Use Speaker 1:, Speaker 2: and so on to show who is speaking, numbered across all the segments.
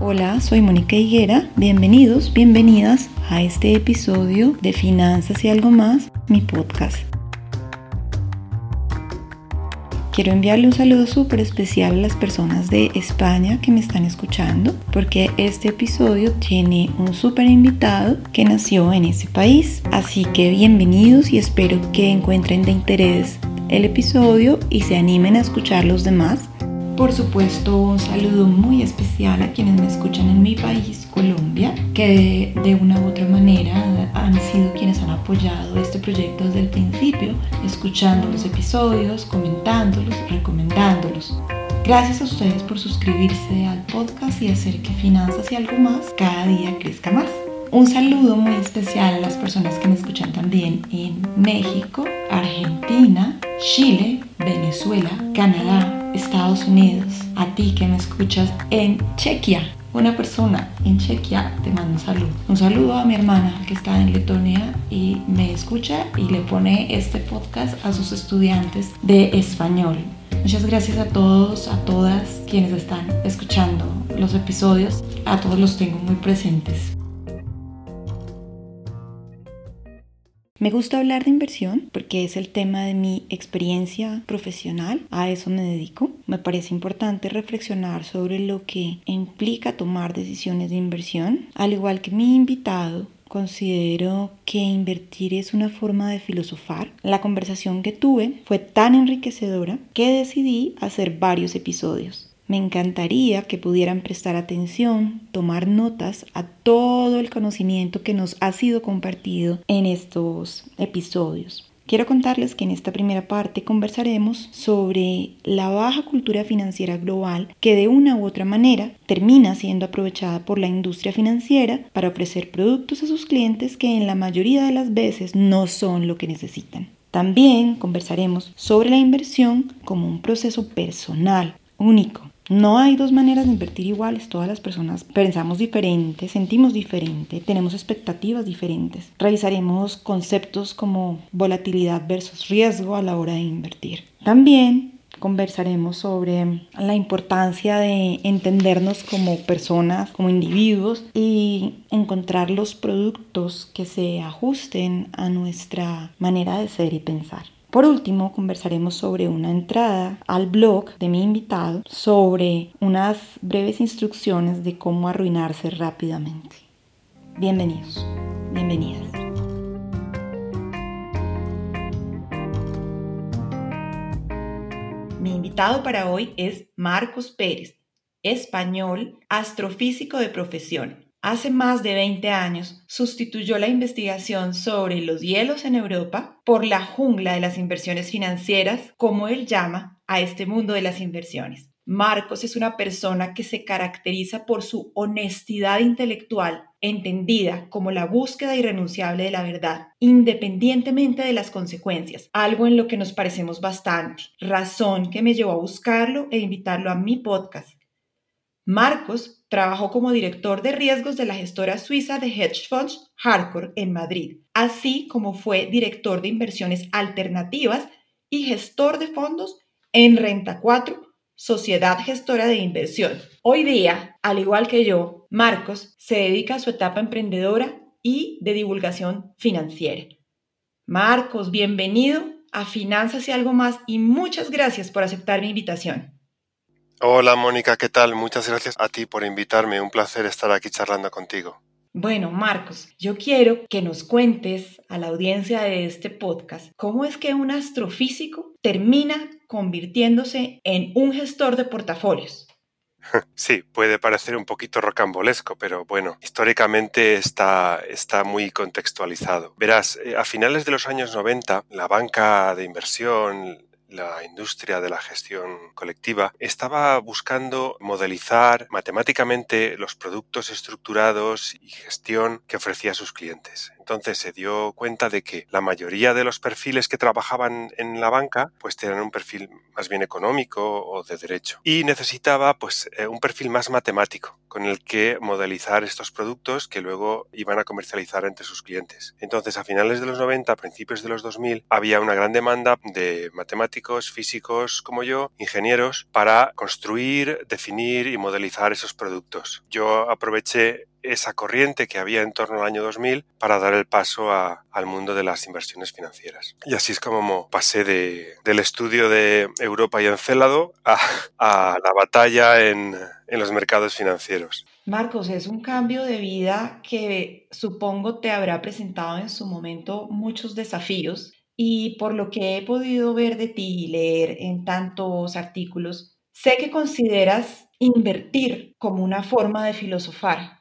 Speaker 1: Hola, soy Mónica Higuera. Bienvenidos, bienvenidas a este episodio de Finanzas y algo más, mi podcast. Quiero enviarle un saludo súper especial a las personas de España que me están escuchando, porque este episodio tiene un súper invitado que nació en ese país. Así que bienvenidos y espero que encuentren de interés el episodio y se animen a escuchar los demás. Por supuesto, un saludo muy especial a quienes me escuchan en mi país, Colombia, que de, una u otra manera han sido quienes han apoyado este proyecto desde el principio, escuchando los episodios, comentándolos, recomendándolos. Gracias a ustedes por suscribirse al podcast y hacer que Finanzas y algo más cada día crezca más. Un saludo muy especial a las personas que me escuchan también en México, Argentina, Chile, Venezuela, Canadá, Estados Unidos. A ti que me escuchas en Chequia. Una persona en Chequia te manda un saludo. Un saludo a mi hermana que está en Letonia y me escucha y le pone este podcast a sus estudiantes de español. Muchas gracias a todos, a todas quienes están escuchando los episodios. A todos los tengo muy presentes. Me gusta hablar de inversión porque es el tema de mi experiencia profesional, a eso me dedico. Me parece importante reflexionar sobre lo que implica tomar decisiones de inversión, al igual que mi invitado. Considero que invertir es una forma de filosofar. La conversación que tuve fue tan enriquecedora que decidí hacer varios episodios. Me encantaría que pudieran prestar atención, tomar notas a todo el conocimiento que nos ha sido compartido en estos episodios. Quiero contarles que en esta primera parte conversaremos sobre la baja cultura financiera global que de una u otra manera termina siendo aprovechada por la industria financiera para ofrecer productos a sus clientes que en la mayoría de las veces no son lo que necesitan. También conversaremos sobre la inversión como un proceso personal, único, no hay dos maneras de invertir iguales. Todas las personas pensamos diferente, sentimos diferente, tenemos expectativas diferentes. Revisaremos conceptos como volatilidad versus riesgo a la hora de invertir. También conversaremos sobre la importancia de entendernos como personas, como individuos y encontrar los productos que se ajusten a nuestra manera de ser y pensar. Por último, conversaremos sobre una entrada al blog de mi invitado sobre unas breves instrucciones de cómo arruinarse rápidamente. Bienvenidos, bienvenidas. Mi invitado para hoy es Marcos Pérez, español, astrofísico de profesión hace más de 20 años sustituyó la investigación sobre los hielos en Europa por la jungla de las inversiones financieras, como él llama a este mundo de las inversiones. Marcos es una persona que se caracteriza por su honestidad intelectual, entendida como la búsqueda irrenunciable de la verdad, independientemente de las consecuencias, algo en lo que nos parecemos bastante, razón que me llevó a buscarlo e invitarlo a mi podcast. Marcos Trabajó como director de riesgos de la gestora suiza de hedge funds Hardcore en Madrid, así como fue director de inversiones alternativas y gestor de fondos en Renta 4, sociedad gestora de inversión. Hoy día, al igual que yo, Marcos se dedica a su etapa emprendedora y de divulgación financiera. Marcos, bienvenido a Finanzas y algo más y muchas gracias por aceptar mi invitación.
Speaker 2: Hola Mónica, ¿qué tal? Muchas gracias a ti por invitarme. Un placer estar aquí charlando contigo.
Speaker 1: Bueno, Marcos, yo quiero que nos cuentes a la audiencia de este podcast cómo es que un astrofísico termina convirtiéndose en un gestor de portafolios.
Speaker 2: Sí, puede parecer un poquito rocambolesco, pero bueno, históricamente está, está muy contextualizado. Verás, eh, a finales de los años 90, la banca de inversión, la industria de la gestión colectiva estaba buscando modelizar matemáticamente los productos estructurados y gestión que ofrecía a sus clientes. Entonces se dio cuenta de que la mayoría de los perfiles que trabajaban en la banca pues tenían un perfil más bien económico o de derecho y necesitaba pues eh, un perfil más matemático con el que modelizar estos productos que luego iban a comercializar entre sus clientes. Entonces a finales de los 90, a principios de los 2000 había una gran demanda de matemáticos, físicos como yo, ingenieros para construir, definir y modelizar esos productos. Yo aproveché esa corriente que había en torno al año 2000 para dar el paso al mundo de las inversiones financieras. Y así es como pasé del estudio de Europa y Encélado a, a la batalla en los mercados financieros.
Speaker 1: Marcos, es un cambio de vida que supongo te habrá presentado en su momento muchos desafíos y por lo que he podido ver de ti y leer en tantos artículos, sé que consideras invertir como una forma de filosofar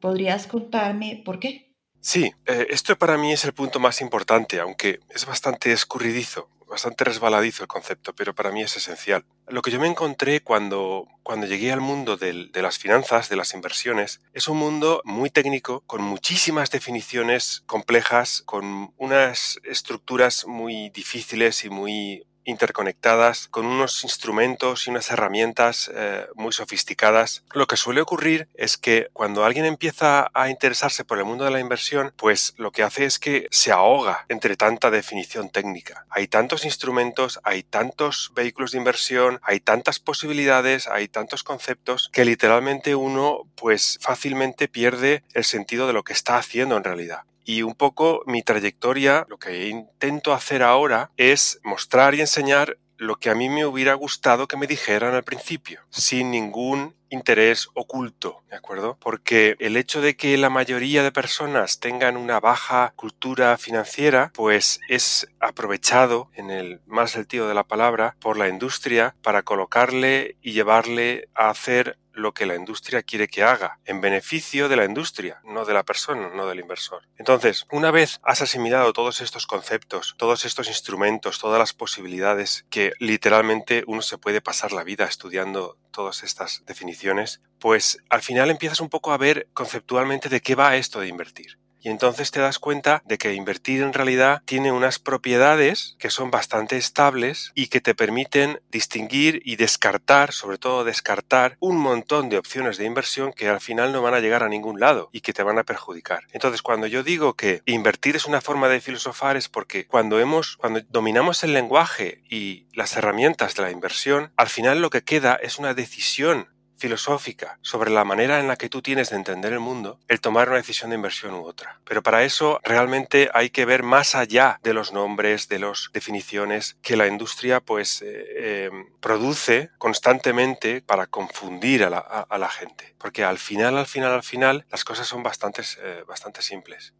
Speaker 1: ¿Podrías contarme por qué?
Speaker 2: Sí, eh, esto para mí es el punto más importante, aunque es bastante escurridizo, bastante resbaladizo el concepto, pero para mí es esencial. Lo que yo me encontré cuando, cuando llegué al mundo de las finanzas, de las inversiones, es un mundo muy técnico, con muchísimas definiciones complejas, con unas estructuras muy difíciles y muy interconectadas con unos instrumentos y unas herramientas eh, muy sofisticadas. Lo que suele ocurrir es que cuando alguien empieza a interesarse por el mundo de la inversión, pues lo que hace es que se ahoga entre tanta definición técnica. Hay tantos instrumentos, hay tantos vehículos de inversión, hay tantas posibilidades, hay tantos conceptos que literalmente uno pues fácilmente pierde el sentido de lo que está haciendo en realidad. Y un poco mi trayectoria, lo que intento hacer ahora es mostrar y enseñar lo que a mí me hubiera gustado que me dijeran al principio, sin ningún interés oculto, ¿de acuerdo? Porque el hecho de que la mayoría de personas tengan una baja cultura financiera, pues es aprovechado en el más sentido de la palabra por la industria para colocarle y llevarle a hacer lo que la industria quiere que haga, en beneficio de la industria, no de la persona, no del inversor. Entonces, una vez has asimilado todos estos conceptos, todos estos instrumentos, todas las posibilidades que literalmente uno se puede pasar la vida estudiando todas estas definiciones, pues al final empiezas un poco a ver conceptualmente de qué va esto de invertir. Y entonces te das cuenta de que invertir en realidad tiene unas propiedades que son bastante estables y que te permiten distinguir y descartar, sobre todo descartar, un montón de opciones de inversión que al final no van a llegar a ningún lado y que te van a perjudicar. Entonces, cuando yo digo que invertir es una forma de filosofar es porque cuando hemos, cuando dominamos el lenguaje y las herramientas de la inversión, al final lo que queda es una decisión filosófica sobre la manera en la que tú tienes de entender el mundo, el tomar una decisión de inversión u otra. Pero para eso realmente hay que ver más allá de los nombres, de las definiciones que la industria pues eh, em, produce constantemente para confundir a la, gente. Porque al final, al final, al final, las cosas son bastante, eh, bastante simples.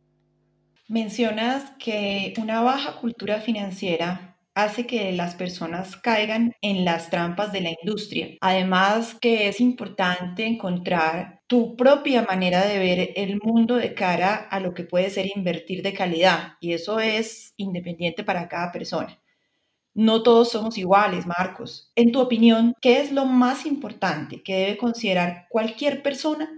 Speaker 1: Mencionas que una baja cultura financiera hace que las personas caigan en las trampas de la industria. Además que es importante encontrar tu propia manera de ver el mundo de cara a lo que puede ser invertir de calidad y eso es independiente para cada persona. No todos somos iguales, Marcos. En tu opinión, ¿qué es lo más importante que debe considerar cualquier persona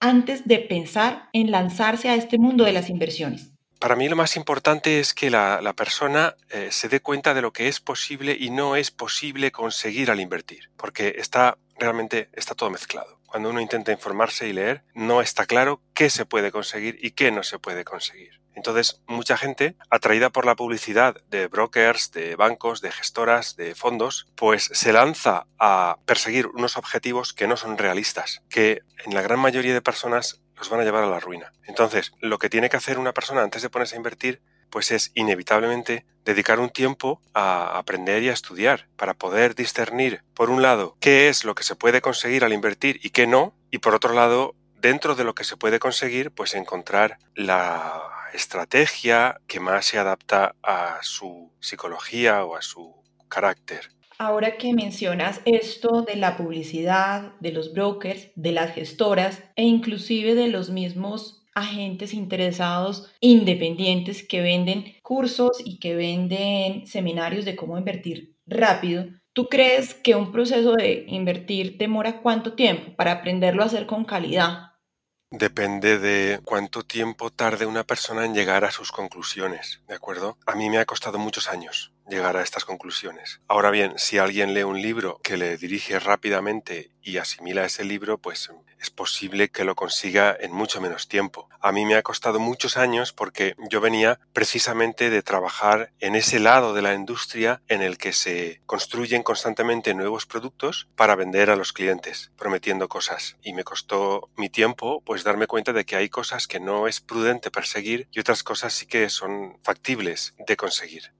Speaker 1: antes de pensar en lanzarse a este mundo de las inversiones?
Speaker 2: Para mí lo más importante es que la, persona eh, se dé cuenta de lo que es posible y no es posible conseguir al invertir, porque está realmente está todo mezclado. Cuando uno intenta informarse y leer, no está claro qué se puede conseguir y qué no se puede conseguir. Entonces, mucha gente, atraída por la publicidad de brokers, de bancos, de gestoras, de fondos, pues se lanza a perseguir unos objetivos que no son realistas, que en la gran mayoría de personas los van a llevar a la ruina. Entonces, lo que tiene que hacer una persona antes de ponerse a invertir, pues es inevitablemente dedicar un tiempo a aprender y a estudiar para poder discernir, por un lado, qué es lo que se puede conseguir al invertir y qué no, y por otro lado, dentro de lo que se puede conseguir, pues encontrar la estrategia que más se adapta a su psicología o a su carácter.
Speaker 1: Ahora que mencionas esto de la publicidad, de los brokers, de las gestoras e inclusive de los mismos agentes interesados independientes que venden cursos y que venden seminarios de cómo invertir rápido, ¿tú crees que un proceso de invertir demora cuánto tiempo para aprenderlo a hacer con calidad?
Speaker 2: depende de cuánto tiempo tarde una persona en llegar a sus conclusiones, ¿de acuerdo? A mí me ha costado muchos años llegar a estas conclusiones. Ahora bien, si alguien lee un libro que le dirige rápidamente y asimila ese libro, pues es posible que lo consiga en mucho menos tiempo. A mí me ha costado muchos años porque yo venía precisamente de trabajar en ese lado de la industria en el que se construyen constantemente nuevos productos para vender a los clientes, prometiendo cosas. Y me costó mi tiempo pues darme cuenta de que hay cosas que no es prudente perseguir y otras cosas sí que son factibles de conseguir.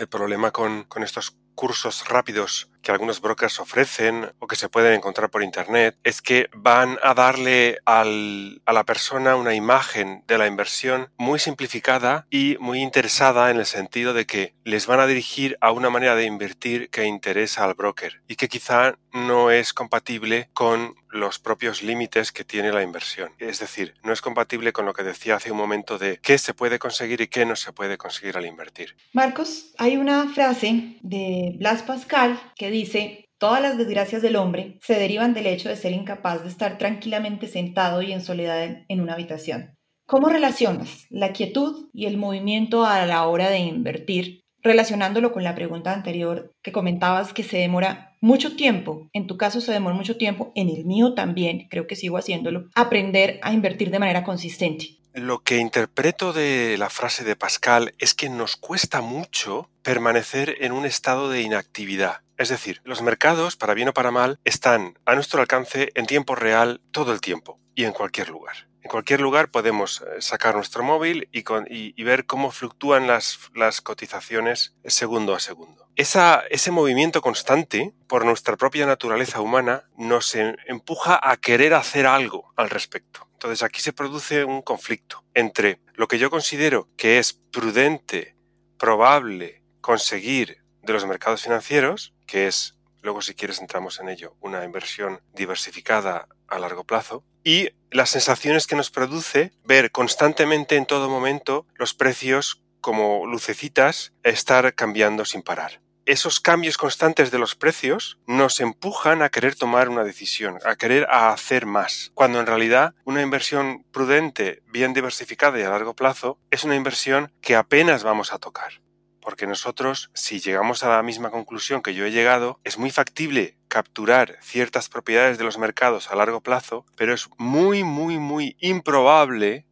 Speaker 2: El problema con, estos cursos rápidos que algunos brokers ofrecen o que se pueden encontrar por internet es que van a darle a la persona una imagen de la inversión muy simplificada y muy interesada en el sentido de que les van a dirigir a una manera de invertir que interesa al broker y que quizá no es compatible con los propios límites que tiene la inversión. Es decir, no es compatible con lo que decía hace un momento de qué se puede conseguir y qué no se puede conseguir al invertir.
Speaker 1: Marcos, hay una frase de Blas Pascal que dice, Todas las desgracias del hombre se derivan del hecho de ser incapaz de estar tranquilamente sentado y en soledad en una habitación. ¿Cómo relacionas la quietud y el movimiento a la hora de invertir, relacionándolo con la pregunta anterior que comentabas que se demora mucho tiempo, en tu caso se demora mucho tiempo, en el mío también, creo que sigo haciéndolo, aprender a invertir de manera consistente?
Speaker 2: Lo que interpreto de la frase de Pascal es que nos cuesta mucho permanecer en un estado de inactividad. Es decir, los mercados, para bien o para mal, están a nuestro alcance en tiempo real todo el tiempo y en cualquier lugar. En cualquier lugar podemos eh, sacar nuestro móvil y, ver cómo fluctúan las, cotizaciones segundo a segundo. Ese movimiento constante, por nuestra propia naturaleza humana, nos empuja a querer hacer algo al respecto. Entonces aquí se produce un conflicto entre lo que yo considero que es prudente, probable conseguir de los mercados financieros, que es, luego si quieres entramos en ello, una inversión diversificada a largo plazo, y las sensaciones que nos produce ver constantemente en todo momento los precios como lucecitas estar cambiando sin parar esos cambios constantes de los precios nos empujan a querer tomar una decisión, a querer hacer más, cuando en realidad una inversión prudente, bien diversificada y a largo plazo es una inversión que apenas vamos a tocar. Porque nosotros, si llegamos a la misma conclusión que yo he llegado, es muy factible capturar ciertas propiedades de los mercados a largo plazo, pero es muy, muy, muy improbable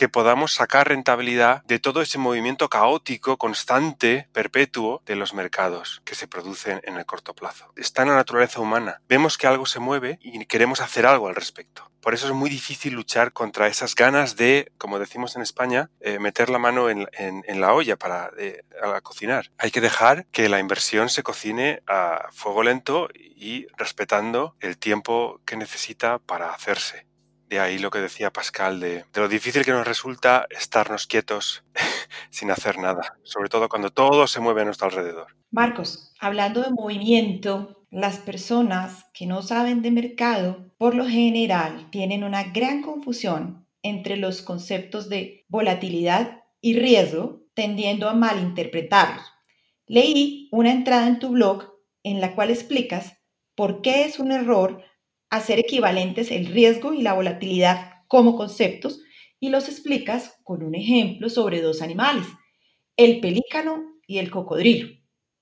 Speaker 2: que podamos sacar rentabilidad de todo ese movimiento caótico, constante, perpetuo de los mercados que se producen en el corto plazo. Está en la naturaleza humana. Vemos que algo se mueve y queremos hacer algo al respecto. Por eso es muy difícil luchar contra esas ganas de, como decimos en España, eh, meter la mano en, la olla para cocinar. Hay que dejar que la inversión se cocine a fuego lento y respetando el tiempo que necesita para hacerse. De ahí lo que decía Pascal de, lo difícil que nos resulta estarnos quietos sin hacer nada, sobre todo cuando todo se mueve a nuestro alrededor.
Speaker 1: Marcos, hablando de movimiento, las personas que no saben de mercado, por lo general, tienen una gran confusión entre los conceptos de volatilidad y riesgo, tendiendo a malinterpretarlos. Leí una entrada en tu blog en la cual explicas por qué es un error hacer equivalentes el riesgo y la volatilidad como conceptos y los explicas con un ejemplo sobre dos animales, el pelícano y el cocodrilo.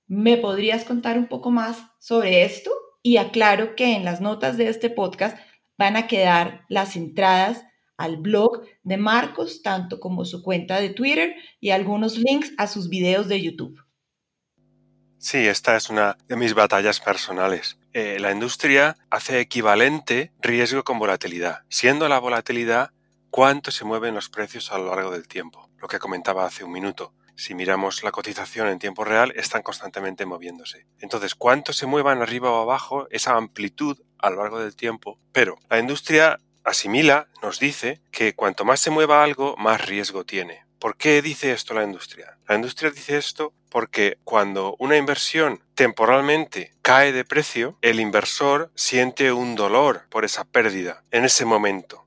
Speaker 1: ¿Me podrías contar un poco más sobre esto? Y aclaro que en las notas de este podcast van a quedar las entradas al blog de Marcos, tanto como su cuenta de Twitter y algunos links a sus videos de YouTube.
Speaker 2: Sí, esta es una de mis batallas personales. Eh, la industria hace equivalente riesgo con volatilidad, siendo la volatilidad cuánto se mueven los precios a lo largo del tiempo. Lo que comentaba hace un minuto. Si miramos la cotización en tiempo real, están constantemente moviéndose. Entonces, cuánto se muevan arriba o abajo, esa amplitud a lo largo del tiempo. Pero la industria asimila, nos dice, que cuanto más se mueva algo, más riesgo tiene. ¿Por qué dice esto la industria? La industria dice esto porque cuando una inversión temporalmente cae de precio, el inversor siente un dolor por esa pérdida en ese momento.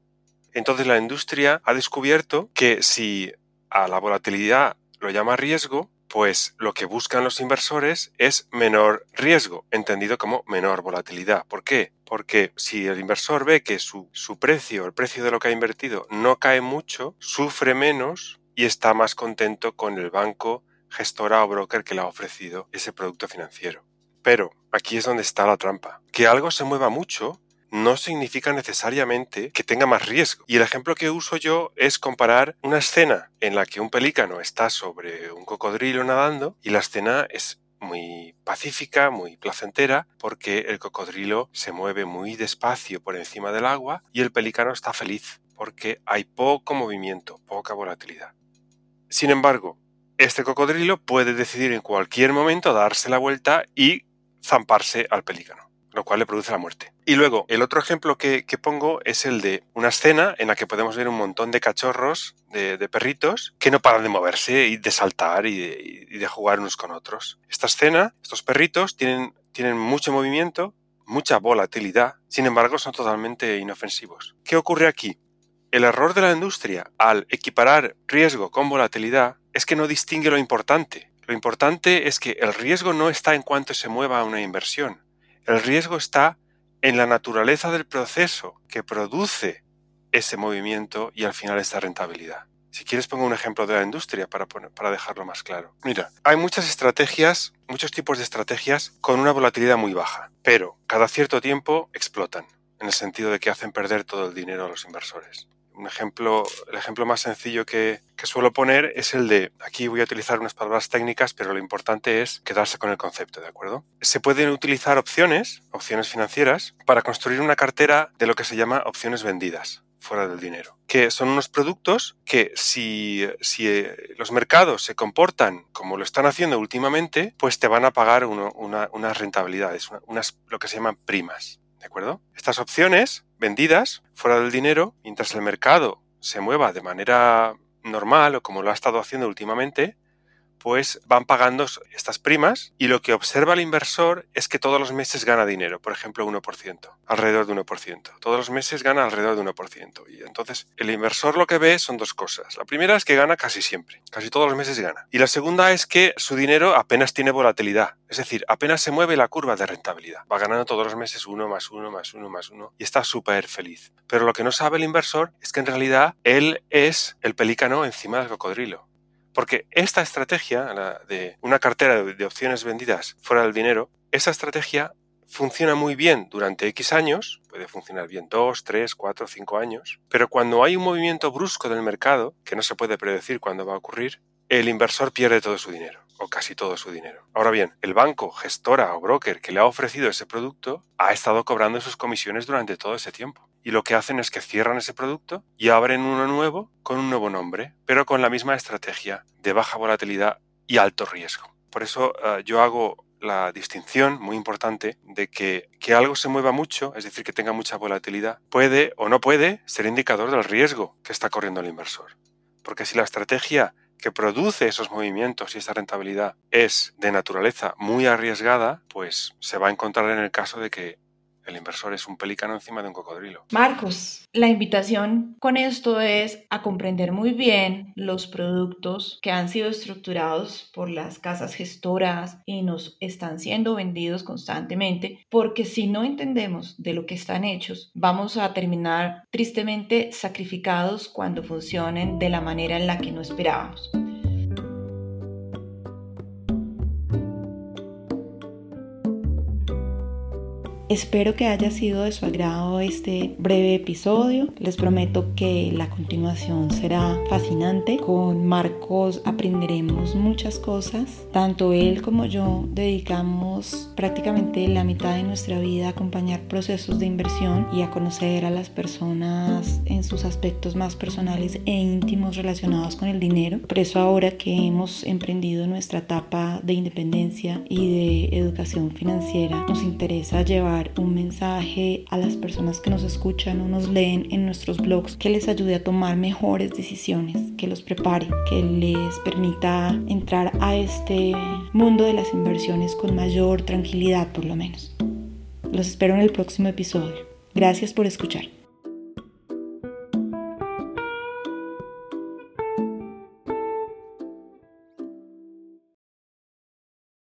Speaker 2: Entonces la industria ha descubierto que si a la volatilidad lo llama riesgo, Pues lo que buscan los inversores es menor riesgo, entendido como menor volatilidad. ¿Por qué? Porque si el inversor ve que su, su precio, el precio de lo que ha invertido, no cae mucho, sufre menos y está más contento con el banco, gestora o broker que le ha ofrecido ese producto financiero. Pero aquí es donde está la trampa. Que algo se mueva mucho no significa necesariamente que tenga más riesgo. Y el ejemplo que uso yo es comparar una escena en la que un pelícano está sobre un cocodrilo nadando y la escena es muy pacífica, muy placentera, porque el cocodrilo se mueve muy despacio por encima del agua y el pelícano está feliz, porque hay poco movimiento, poca volatilidad. Sin embargo, este cocodrilo puede decidir en cualquier momento darse la vuelta y zamparse al pelícano lo cual le produce la muerte. Y luego, el otro ejemplo que, pongo es el de una escena en la que podemos ver un montón de cachorros, de, perritos, que no paran de moverse y de saltar y de, jugar unos con otros. Esta escena, estos perritos tienen, tienen mucho movimiento, mucha volatilidad, sin embargo son totalmente inofensivos. ¿Qué ocurre aquí? El error de la industria al equiparar riesgo con volatilidad es que no distingue lo importante. Lo importante es que el riesgo no está en cuanto se mueva una inversión, el riesgo está en la naturaleza del proceso que produce ese movimiento y al final esta rentabilidad. Si quieres pongo un ejemplo de la industria para, para dejarlo más claro. Mira, hay muchas estrategias, muchos tipos de estrategias con una volatilidad muy baja, pero cada cierto tiempo explotan, en el sentido de que hacen perder todo el dinero a los inversores un ejemplo, el ejemplo más sencillo que, suelo poner es el de, aquí voy a utilizar unas palabras técnicas, pero lo importante es quedarse con el concepto, ¿de acuerdo? Se pueden utilizar opciones, opciones financieras, para construir una cartera de lo que se llama opciones vendidas fuera del dinero, que son unos productos que si, si eh, los mercados se comportan como lo están haciendo últimamente, pues te van a pagar unas rentabilidades, unas, lo que se llaman primas. ¿De acuerdo? Estas opciones vendidas fuera del dinero, mientras el mercado se mueva de manera normal o como lo ha estado haciendo últimamente, pues van pagando estas primas y lo que observa el inversor es que todos los meses gana dinero, por ejemplo 1%, alrededor de 1%. Todos los meses gana alrededor de 1%. Y entonces el inversor lo que ve son dos cosas. La primera es que gana casi siempre, casi todos los meses gana. Y la segunda es que su dinero apenas tiene volatilidad, es decir, apenas se mueve la curva de rentabilidad. Va ganando todos los meses uno más uno más uno más uno y está súper feliz. Pero lo que no sabe el inversor es que en realidad él es el pelícano encima del cocodrilo. Porque esta estrategia la de una cartera de opciones vendidas fuera del dinero, esa estrategia funciona muy bien durante X años, puede funcionar bien 2, 3, 4, 5 años, pero cuando hay un movimiento brusco del mercado, que no se puede predecir cuándo va a ocurrir, el inversor pierde todo su dinero, o casi todo su dinero. Ahora bien, el banco, gestora o broker que le ha ofrecido ese producto ha estado cobrando sus comisiones durante todo ese tiempo y lo que hacen es que cierran ese producto y abren uno nuevo con un nuevo nombre, pero con la misma estrategia de baja volatilidad y alto riesgo. Por eso eh, yo hago la distinción muy importante de que que algo se mueva mucho, es decir, que tenga mucha volatilidad, puede o no puede ser indicador del riesgo que está corriendo el inversor. Porque si la estrategia que produce esos movimientos y esa rentabilidad es de naturaleza muy arriesgada, pues se va a encontrar en el caso de que el inversor es un pelícano encima de un cocodrilo.
Speaker 1: Marcos, la invitación con esto es a comprender muy bien los productos que han sido estructurados por las casas gestoras y nos están siendo vendidos constantemente, porque si no entendemos de lo que están hechos, vamos a terminar tristemente sacrificados cuando funcionen de la manera en la que no esperábamos. Espero que haya sido de su agrado este breve episodio. Les prometo que la continuación será fascinante. Con Marcos aprenderemos muchas cosas. Tanto él como yo dedicamos prácticamente la mitad de nuestra vida a acompañar procesos de inversión y a conocer a las personas en sus aspectos más personales e íntimos relacionados con el dinero. Por eso ahora que hemos emprendido nuestra etapa de independencia y de educación financiera, nos interesa un mensaje a las personas que nos escuchan o nos leen en nuestros blogs que les ayude a tomar mejores decisiones, que los prepare, que les permita entrar a este mundo de las inversiones con mayor tranquilidad por lo menos. Los espero en el próximo episodio. Gracias por escuchar.